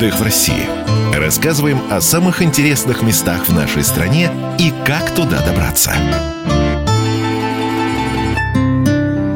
Отдых в России. Рассказываем о самых интересных местах в нашей стране и как туда добраться.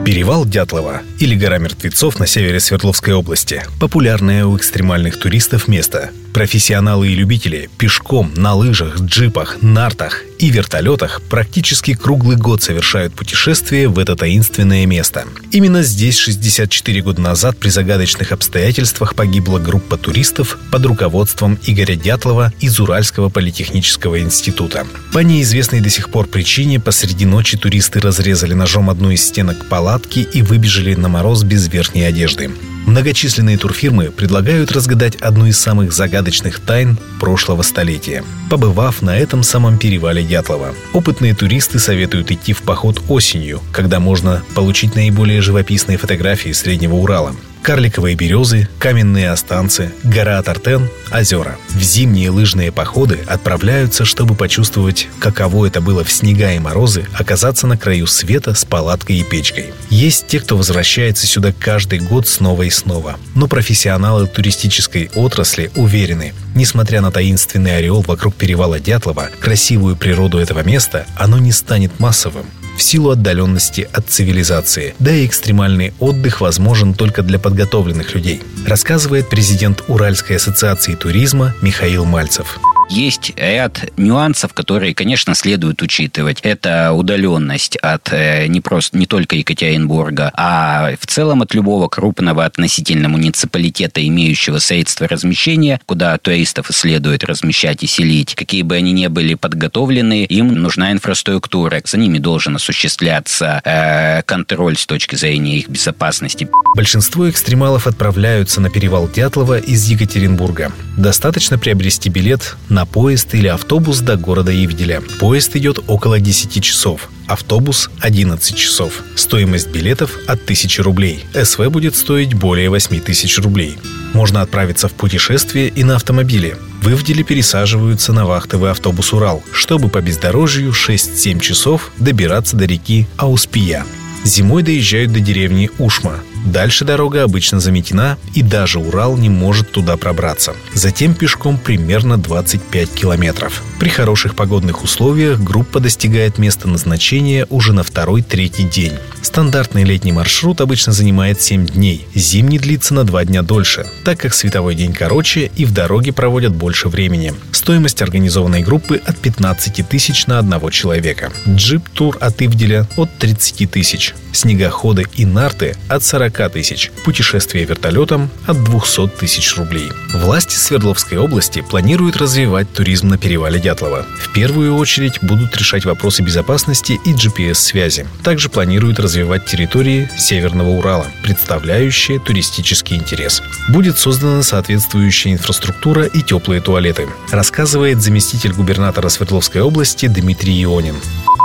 Перевал Дятлова или гора мертвецов на севере Свердловской области – популярное у экстремальных туристов место – Профессионалы и любители пешком, на лыжах, джипах, нартах и вертолетах практически круглый год совершают путешествие в это таинственное место. Именно здесь 64 года назад при загадочных обстоятельствах погибла группа туристов под руководством Игоря Дятлова из Уральского политехнического института. По неизвестной до сих пор причине посреди ночи туристы разрезали ножом одну из стенок палатки и выбежали на мороз без верхней одежды. Многочисленные турфирмы предлагают разгадать одну из самых загадочных тайн прошлого столетия, побывав на этом самом перевале Дятлова. Опытные туристы советуют идти в поход осенью, когда можно получить наиболее живописные фотографии Среднего Урала карликовые березы, каменные останцы, гора Тартен, озера. В зимние лыжные походы отправляются, чтобы почувствовать, каково это было в снега и морозы оказаться на краю света с палаткой и печкой. Есть те, кто возвращается сюда каждый год снова и снова. Но профессионалы туристической отрасли уверены, несмотря на таинственный ореол вокруг перевала Дятлова, красивую природу этого места, оно не станет массовым в силу отдаленности от цивилизации. Да и экстремальный отдых возможен только для подготовленных людей, рассказывает президент Уральской ассоциации туризма Михаил Мальцев. Есть ряд нюансов, которые, конечно, следует учитывать. Это удаленность от э, не, просто, не только Екатеринбурга, а в целом от любого крупного относительно муниципалитета, имеющего средства размещения, куда туристов следует размещать и селить. Какие бы они ни были подготовлены, им нужна инфраструктура. За ними должен осуществляться э, контроль с точки зрения их безопасности. Большинство экстремалов отправляются на перевал Дятлова из Екатеринбурга. Достаточно приобрести билет на поезд или автобус до города Ивделя. Поезд идет около 10 часов, автобус 11 часов. Стоимость билетов от 1000 рублей. СВ будет стоить более 8000 рублей. Можно отправиться в путешествие и на автомобиле. В Ивделе пересаживаются на вахтовый автобус «Урал», чтобы по бездорожью 6-7 часов добираться до реки Ауспия. Зимой доезжают до деревни Ушма. Дальше дорога обычно заметена, и даже Урал не может туда пробраться. Затем пешком примерно 25 километров. При хороших погодных условиях группа достигает места назначения уже на второй-третий день. Стандартный летний маршрут обычно занимает 7 дней, зимний длится на 2 дня дольше, так как световой день короче и в дороге проводят больше времени. Стоимость организованной группы от 15 тысяч на одного человека. Джип-тур от Ивделя от 30 тысяч. Снегоходы и нарты от 40 тысяч. Путешествие вертолетом от 200 тысяч рублей. Власти Свердловской области планируют развивать туризм на перевале Дятлова. В первую очередь будут решать вопросы безопасности и GPS-связи. Также планируют развивать территории Северного Урала, представляющие туристический интерес. Будет создана соответствующая инфраструктура и теплые туалеты, рассказывает заместитель губернатора Свердловской области Дмитрий Ионин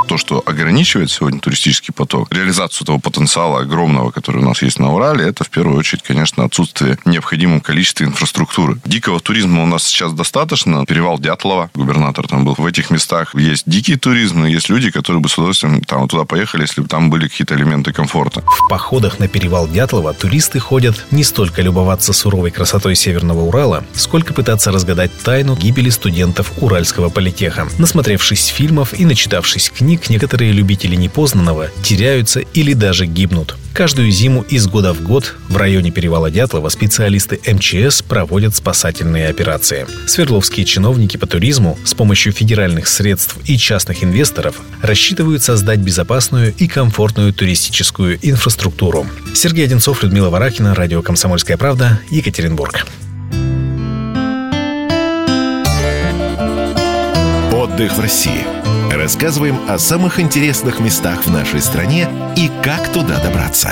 то, что ограничивает сегодня туристический поток, реализацию того потенциала огромного, который у нас есть на Урале, это в первую очередь, конечно, отсутствие необходимого количества инфраструктуры. Дикого туризма у нас сейчас достаточно. Перевал Дятлова, губернатор там был. В этих местах есть дикий туризм, но есть люди, которые бы с удовольствием там туда поехали, если бы там были какие-то элементы комфорта. В походах на перевал Дятлова туристы ходят не столько любоваться суровой красотой Северного Урала, сколько пытаться разгадать тайну гибели студентов Уральского политеха. Насмотревшись фильмов и начитавшись книг, них некоторые любители непознанного теряются или даже гибнут. Каждую зиму из года в год в районе перевала Дятлова специалисты МЧС проводят спасательные операции. Свердловские чиновники по туризму с помощью федеральных средств и частных инвесторов рассчитывают создать безопасную и комфортную туристическую инфраструктуру. Сергей Одинцов, Людмила Варакина, Радио «Комсомольская правда», Екатеринбург. Отдых в России. Рассказываем о самых интересных местах в нашей стране и как туда добраться.